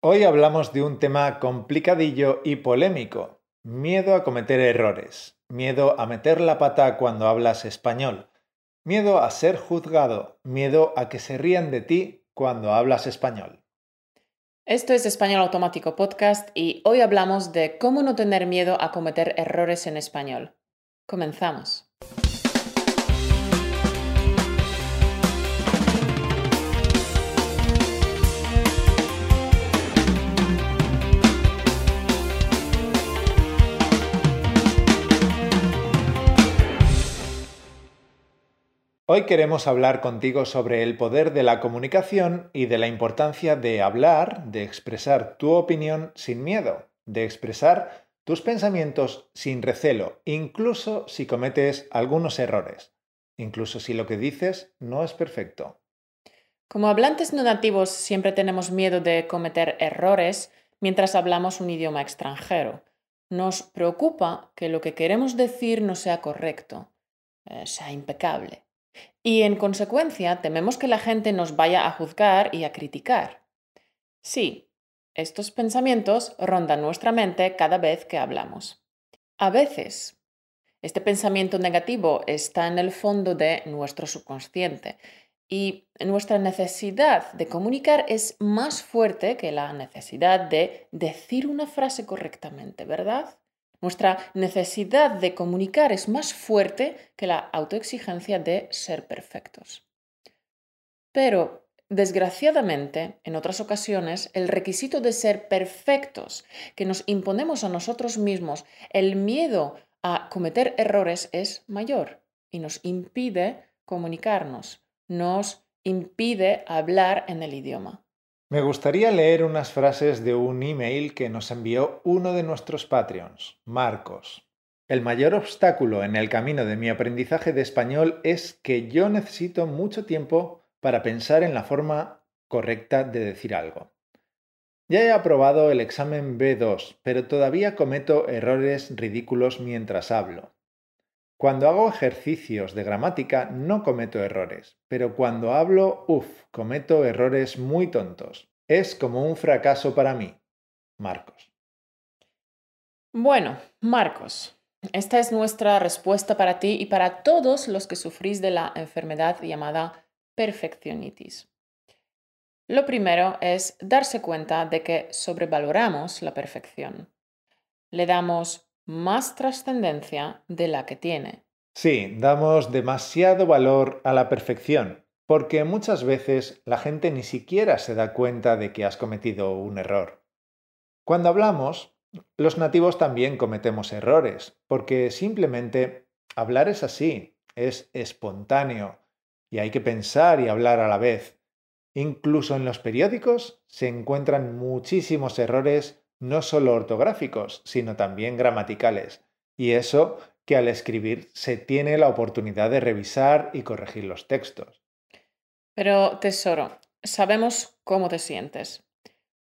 Hoy hablamos de un tema complicadillo y polémico. Miedo a cometer errores, miedo a meter la pata cuando hablas español, miedo a ser juzgado, miedo a que se rían de ti cuando hablas español. Esto es Español Automático Podcast y hoy hablamos de cómo no tener miedo a cometer errores en español. Comenzamos. Hoy queremos hablar contigo sobre el poder de la comunicación y de la importancia de hablar, de expresar tu opinión sin miedo, de expresar tus pensamientos sin recelo, incluso si cometes algunos errores, incluso si lo que dices no es perfecto. Como hablantes no nativos siempre tenemos miedo de cometer errores mientras hablamos un idioma extranjero. Nos preocupa que lo que queremos decir no sea correcto, eh, sea impecable. Y en consecuencia tememos que la gente nos vaya a juzgar y a criticar. Sí, estos pensamientos rondan nuestra mente cada vez que hablamos. A veces, este pensamiento negativo está en el fondo de nuestro subconsciente y nuestra necesidad de comunicar es más fuerte que la necesidad de decir una frase correctamente, ¿verdad? Nuestra necesidad de comunicar es más fuerte que la autoexigencia de ser perfectos. Pero, desgraciadamente, en otras ocasiones, el requisito de ser perfectos que nos imponemos a nosotros mismos, el miedo a cometer errores es mayor y nos impide comunicarnos, nos impide hablar en el idioma. Me gustaría leer unas frases de un email que nos envió uno de nuestros Patreons, Marcos. El mayor obstáculo en el camino de mi aprendizaje de español es que yo necesito mucho tiempo para pensar en la forma correcta de decir algo. Ya he aprobado el examen B2, pero todavía cometo errores ridículos mientras hablo. Cuando hago ejercicios de gramática no cometo errores, pero cuando hablo, uff, cometo errores muy tontos. Es como un fracaso para mí. Marcos. Bueno, Marcos, esta es nuestra respuesta para ti y para todos los que sufrís de la enfermedad llamada perfeccionitis. Lo primero es darse cuenta de que sobrevaloramos la perfección. Le damos más trascendencia de la que tiene. Sí, damos demasiado valor a la perfección, porque muchas veces la gente ni siquiera se da cuenta de que has cometido un error. Cuando hablamos, los nativos también cometemos errores, porque simplemente hablar es así, es espontáneo, y hay que pensar y hablar a la vez. Incluso en los periódicos se encuentran muchísimos errores no solo ortográficos, sino también gramaticales. Y eso que al escribir se tiene la oportunidad de revisar y corregir los textos. Pero, tesoro, sabemos cómo te sientes.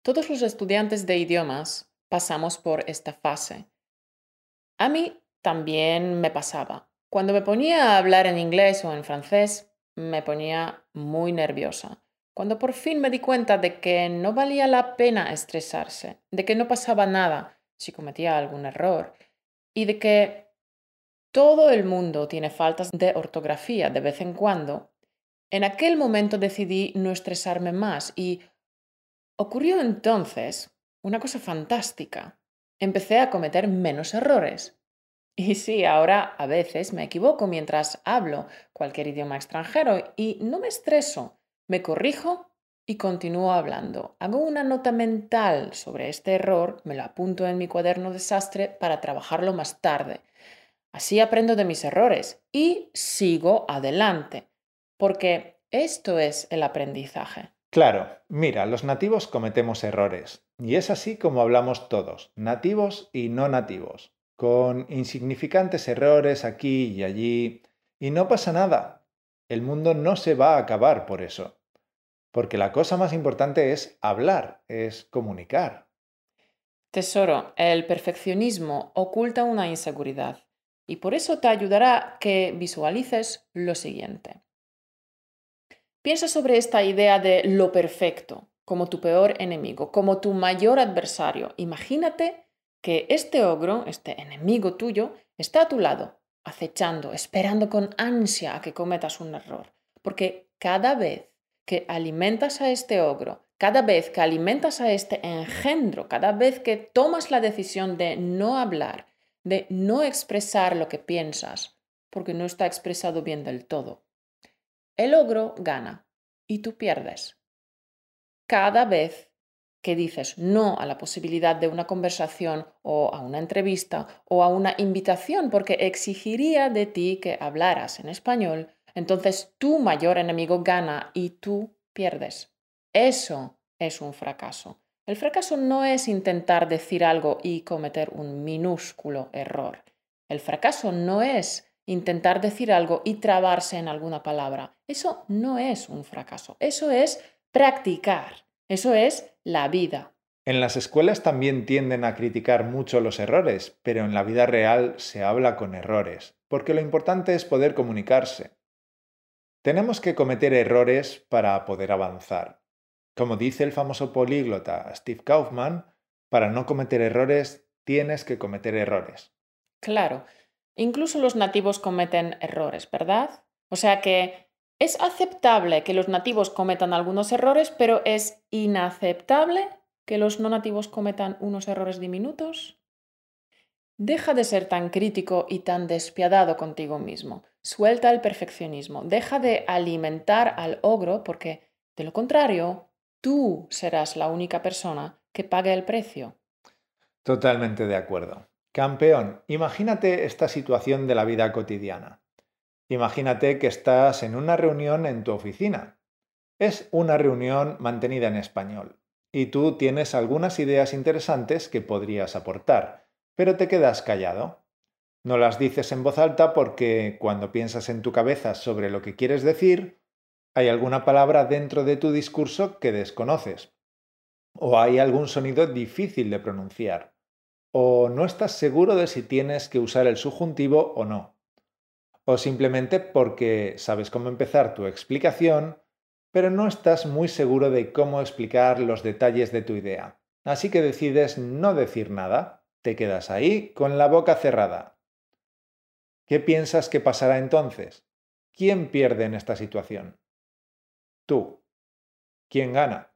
Todos los estudiantes de idiomas pasamos por esta fase. A mí también me pasaba. Cuando me ponía a hablar en inglés o en francés, me ponía muy nerviosa cuando por fin me di cuenta de que no valía la pena estresarse, de que no pasaba nada si cometía algún error y de que todo el mundo tiene faltas de ortografía de vez en cuando, en aquel momento decidí no estresarme más y ocurrió entonces una cosa fantástica. Empecé a cometer menos errores. Y sí, ahora a veces me equivoco mientras hablo cualquier idioma extranjero y no me estreso me corrijo y continúo hablando. Hago una nota mental sobre este error, me lo apunto en mi cuaderno desastre para trabajarlo más tarde. Así aprendo de mis errores y sigo adelante, porque esto es el aprendizaje. Claro, mira, los nativos cometemos errores, y es así como hablamos todos, nativos y no nativos, con insignificantes errores aquí y allí, y no pasa nada. El mundo no se va a acabar por eso. Porque la cosa más importante es hablar, es comunicar. Tesoro, el perfeccionismo oculta una inseguridad y por eso te ayudará que visualices lo siguiente. Piensa sobre esta idea de lo perfecto. como tu peor enemigo, como tu mayor adversario. Imagínate que este ogro, este enemigo tuyo, está a tu lado, acechando, esperando con ansia a que cometas un error. Porque cada vez que alimentas a este ogro, cada vez que alimentas a este engendro, cada vez que tomas la decisión de no hablar, de no expresar lo que piensas, porque no está expresado bien del todo, el ogro gana y tú pierdes. Cada vez que dices no a la posibilidad de una conversación o a una entrevista o a una invitación porque exigiría de ti que hablaras en español, entonces tu mayor enemigo gana y tú pierdes. Eso es un fracaso. El fracaso no es intentar decir algo y cometer un minúsculo error. El fracaso no es intentar decir algo y trabarse en alguna palabra. Eso no es un fracaso. Eso es practicar. Eso es la vida. En las escuelas también tienden a criticar mucho los errores, pero en la vida real se habla con errores, porque lo importante es poder comunicarse. Tenemos que cometer errores para poder avanzar. Como dice el famoso políglota Steve Kaufman, para no cometer errores tienes que cometer errores. Claro, incluso los nativos cometen errores, ¿verdad? O sea que es aceptable que los nativos cometan algunos errores, pero es inaceptable que los no nativos cometan unos errores diminutos. Deja de ser tan crítico y tan despiadado contigo mismo. Suelta el perfeccionismo, deja de alimentar al ogro porque, de lo contrario, tú serás la única persona que pague el precio. Totalmente de acuerdo. Campeón, imagínate esta situación de la vida cotidiana. Imagínate que estás en una reunión en tu oficina. Es una reunión mantenida en español y tú tienes algunas ideas interesantes que podrías aportar, pero te quedas callado. No las dices en voz alta porque cuando piensas en tu cabeza sobre lo que quieres decir, hay alguna palabra dentro de tu discurso que desconoces, o hay algún sonido difícil de pronunciar, o no estás seguro de si tienes que usar el subjuntivo o no, o simplemente porque sabes cómo empezar tu explicación, pero no estás muy seguro de cómo explicar los detalles de tu idea. Así que decides no decir nada, te quedas ahí con la boca cerrada, ¿Qué piensas que pasará entonces? ¿Quién pierde en esta situación? Tú. ¿Quién gana?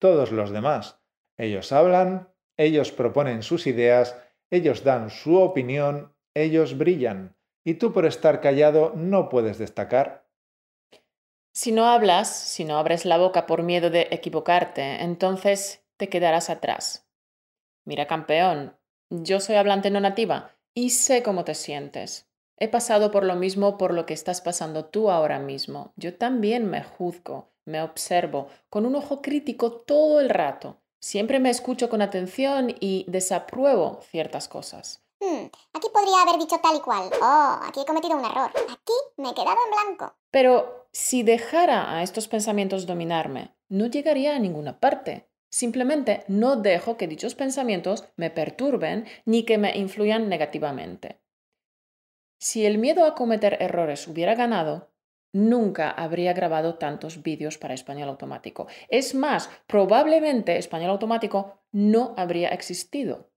Todos los demás. Ellos hablan, ellos proponen sus ideas, ellos dan su opinión, ellos brillan, y tú por estar callado no puedes destacar. Si no hablas, si no abres la boca por miedo de equivocarte, entonces te quedarás atrás. Mira, campeón, yo soy hablante no nativa y sé cómo te sientes. He pasado por lo mismo por lo que estás pasando tú ahora mismo. Yo también me juzgo, me observo con un ojo crítico todo el rato. Siempre me escucho con atención y desapruebo ciertas cosas. Hmm, aquí podría haber dicho tal y cual. Oh, aquí he cometido un error. Aquí me he quedado en blanco. Pero si dejara a estos pensamientos dominarme, no llegaría a ninguna parte. Simplemente no dejo que dichos pensamientos me perturben ni que me influyan negativamente. Si el miedo a cometer errores hubiera ganado, nunca habría grabado tantos vídeos para español automático. Es más, probablemente español automático no habría existido.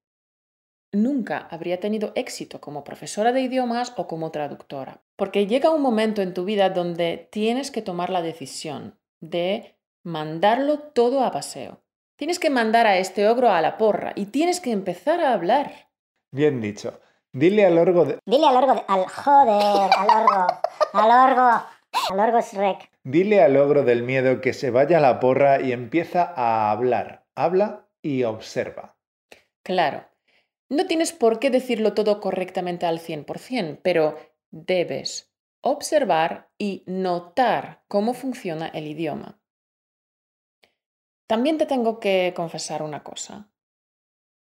Nunca habría tenido éxito como profesora de idiomas o como traductora. Porque llega un momento en tu vida donde tienes que tomar la decisión de mandarlo todo a paseo. Tienes que mandar a este ogro a la porra y tienes que empezar a hablar. Bien dicho. Dile al orgo de... Dile al orgo de... Al joder, al orgo. Al orgo. Al orgo Shrek. Dile al ogro del miedo que se vaya a la porra y empieza a hablar. Habla y observa. Claro. No tienes por qué decirlo todo correctamente al 100%, pero debes observar y notar cómo funciona el idioma. También te tengo que confesar una cosa.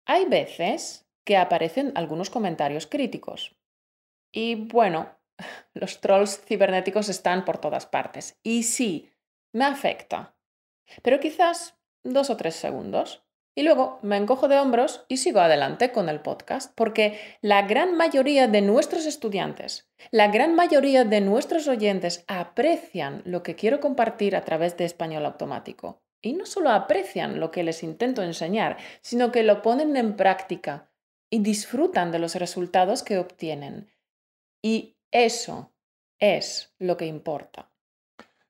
Hay veces que aparecen algunos comentarios críticos. Y bueno, los trolls cibernéticos están por todas partes. Y sí, me afecta. Pero quizás dos o tres segundos. Y luego me encojo de hombros y sigo adelante con el podcast, porque la gran mayoría de nuestros estudiantes, la gran mayoría de nuestros oyentes aprecian lo que quiero compartir a través de español automático. Y no solo aprecian lo que les intento enseñar, sino que lo ponen en práctica y disfrutan de los resultados que obtienen. Y eso es lo que importa.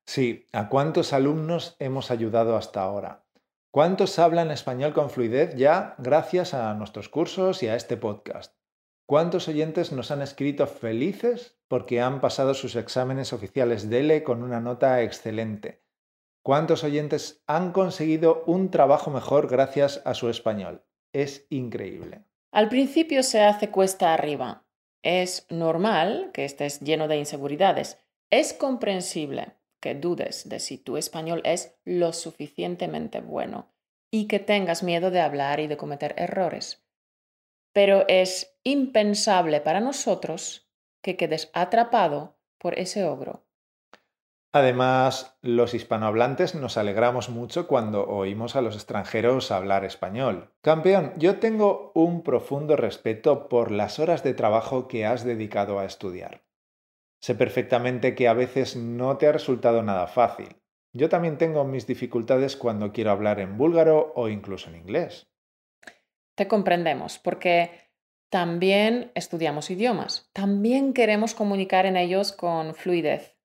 Sí, ¿a cuántos alumnos hemos ayudado hasta ahora? ¿Cuántos hablan español con fluidez ya gracias a nuestros cursos y a este podcast? ¿Cuántos oyentes nos han escrito felices porque han pasado sus exámenes oficiales DELE con una nota excelente? ¿Cuántos oyentes han conseguido un trabajo mejor gracias a su español? Es increíble. Al principio se hace cuesta arriba. Es normal que estés lleno de inseguridades. Es comprensible que dudes de si tu español es lo suficientemente bueno y que tengas miedo de hablar y de cometer errores. Pero es impensable para nosotros que quedes atrapado por ese ogro. Además, los hispanohablantes nos alegramos mucho cuando oímos a los extranjeros hablar español. Campeón, yo tengo un profundo respeto por las horas de trabajo que has dedicado a estudiar. Sé perfectamente que a veces no te ha resultado nada fácil. Yo también tengo mis dificultades cuando quiero hablar en búlgaro o incluso en inglés. Te comprendemos, porque también estudiamos idiomas, también queremos comunicar en ellos con fluidez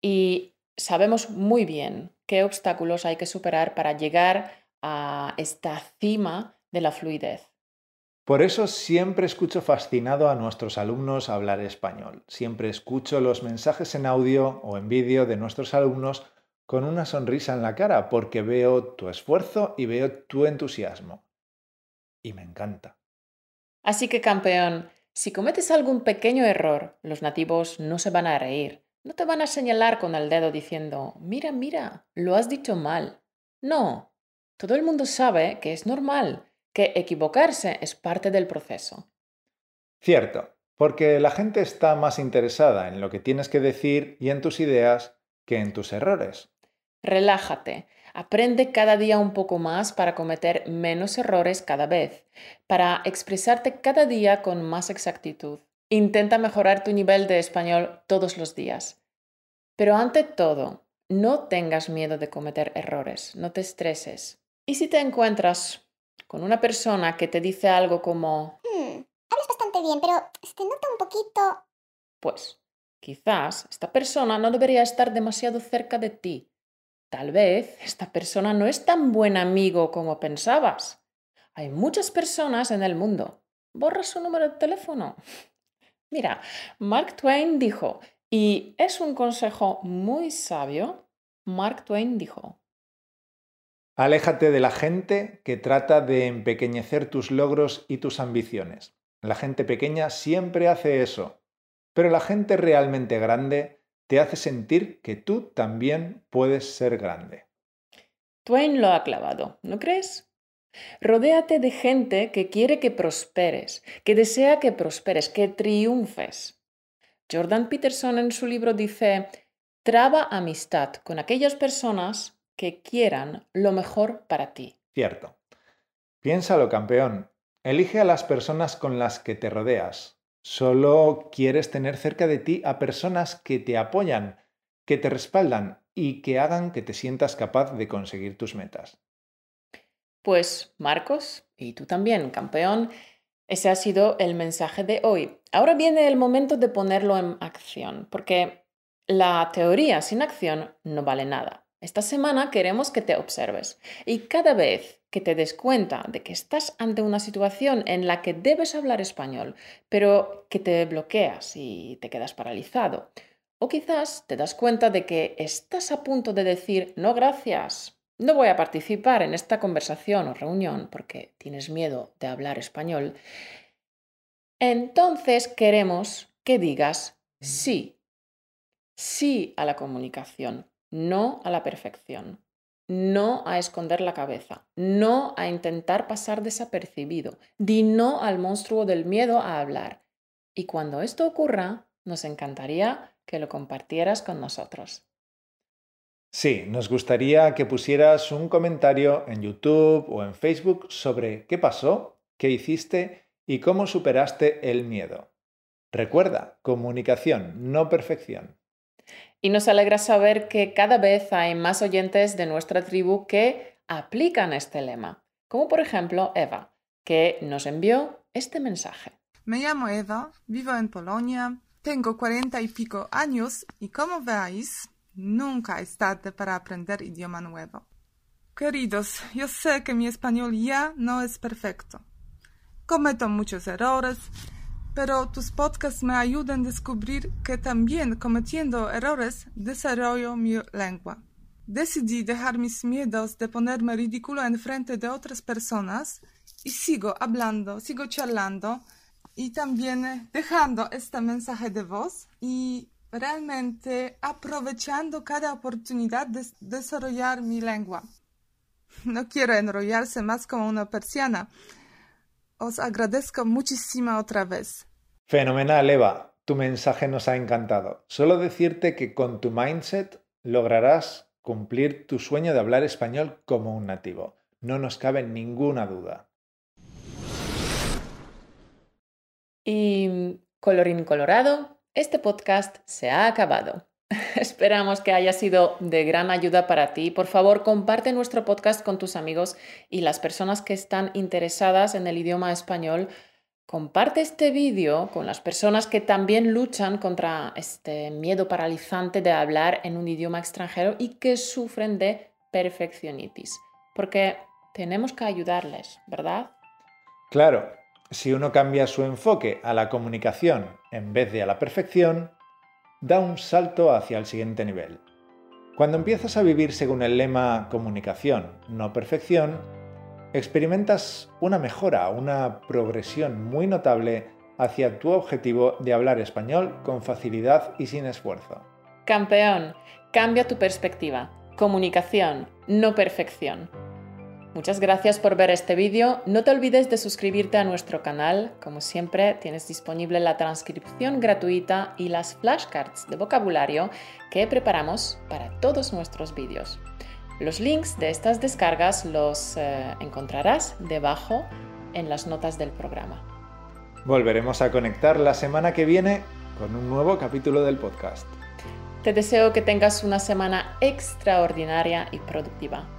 y sabemos muy bien qué obstáculos hay que superar para llegar a esta cima de la fluidez. Por eso siempre escucho fascinado a nuestros alumnos hablar español. Siempre escucho los mensajes en audio o en vídeo de nuestros alumnos con una sonrisa en la cara porque veo tu esfuerzo y veo tu entusiasmo. Y me encanta. Así que, campeón, si cometes algún pequeño error, los nativos no se van a reír no te van a señalar con el dedo diciendo, mira, mira, lo has dicho mal. No, todo el mundo sabe que es normal, que equivocarse es parte del proceso. Cierto, porque la gente está más interesada en lo que tienes que decir y en tus ideas que en tus errores. Relájate, aprende cada día un poco más para cometer menos errores cada vez, para expresarte cada día con más exactitud. Intenta mejorar tu nivel de español todos los días. Pero ante todo, no tengas miedo de cometer errores, no te estreses. Y si te encuentras con una persona que te dice algo como... Hmm, hablas bastante bien, pero te nota un poquito... Pues quizás esta persona no debería estar demasiado cerca de ti. Tal vez esta persona no es tan buen amigo como pensabas. Hay muchas personas en el mundo. Borra su número de teléfono. Mira, Mark Twain dijo, y es un consejo muy sabio, Mark Twain dijo, Aléjate de la gente que trata de empequeñecer tus logros y tus ambiciones. La gente pequeña siempre hace eso, pero la gente realmente grande te hace sentir que tú también puedes ser grande. Twain lo ha clavado, ¿no crees? Rodéate de gente que quiere que prosperes, que desea que prosperes, que triunfes. Jordan Peterson en su libro dice, traba amistad con aquellas personas que quieran lo mejor para ti. Cierto. Piénsalo, campeón. Elige a las personas con las que te rodeas. Solo quieres tener cerca de ti a personas que te apoyan, que te respaldan y que hagan que te sientas capaz de conseguir tus metas. Pues Marcos, y tú también, campeón, ese ha sido el mensaje de hoy. Ahora viene el momento de ponerlo en acción, porque la teoría sin acción no vale nada. Esta semana queremos que te observes y cada vez que te des cuenta de que estás ante una situación en la que debes hablar español, pero que te bloqueas y te quedas paralizado, o quizás te das cuenta de que estás a punto de decir no gracias, no voy a participar en esta conversación o reunión porque tienes miedo de hablar español, entonces queremos que digas sí. Sí a la comunicación, no a la perfección, no a esconder la cabeza, no a intentar pasar desapercibido, di no al monstruo del miedo a hablar. Y cuando esto ocurra, nos encantaría que lo compartieras con nosotros. Sí, nos gustaría que pusieras un comentario en YouTube o en Facebook sobre qué pasó, qué hiciste y cómo superaste el miedo. Recuerda, comunicación, no perfección. Y nos alegra saber que cada vez hay más oyentes de nuestra tribu que aplican este lema, como por ejemplo Eva, que nos envió este mensaje. Me llamo Eva, vivo en Polonia, tengo cuarenta y pico años y como veis, nunca es tarde para aprender idioma nuevo. Queridos, yo sé que mi español ya no es perfecto. Cometo muchos errores, pero tus podcasts me ayudan a descubrir que también cometiendo errores desarrollo mi lengua. Decidí dejar mis miedos de ponerme ridículo en frente de otras personas y sigo hablando, sigo charlando y también dejando este mensaje de voz y realmente aprovechando cada oportunidad de desarrollar mi lengua. No quiero enrollarse más como una persiana. Os agradezco muchísimo otra vez. Fenomenal, Eva. Tu mensaje nos ha encantado. Solo decirte que con tu mindset lograrás cumplir tu sueño de hablar español como un nativo. No nos cabe ninguna duda. Y colorín colorado, este podcast se ha acabado. Esperamos que haya sido de gran ayuda para ti. Por favor, comparte nuestro podcast con tus amigos y las personas que están interesadas en el idioma español. Comparte este vídeo con las personas que también luchan contra este miedo paralizante de hablar en un idioma extranjero y que sufren de perfeccionitis. Porque tenemos que ayudarles, ¿verdad? Claro, si uno cambia su enfoque a la comunicación en vez de a la perfección, da un salto hacia el siguiente nivel. Cuando empiezas a vivir según el lema comunicación, no perfección, experimentas una mejora, una progresión muy notable hacia tu objetivo de hablar español con facilidad y sin esfuerzo. Campeón, cambia tu perspectiva. Comunicación, no perfección. Muchas gracias por ver este vídeo. No te olvides de suscribirte a nuestro canal. Como siempre, tienes disponible la transcripción gratuita y las flashcards de vocabulario que preparamos para todos nuestros vídeos. Los links de estas descargas los eh, encontrarás debajo en las notas del programa. Volveremos a conectar la semana que viene con un nuevo capítulo del podcast. Te deseo que tengas una semana extraordinaria y productiva.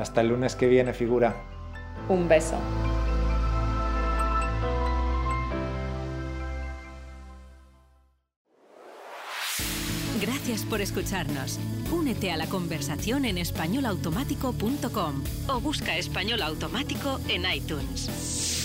Hasta el lunes que viene, figura. Un beso. Gracias por escucharnos. Únete a la conversación en españolautomático.com o busca español automático en iTunes.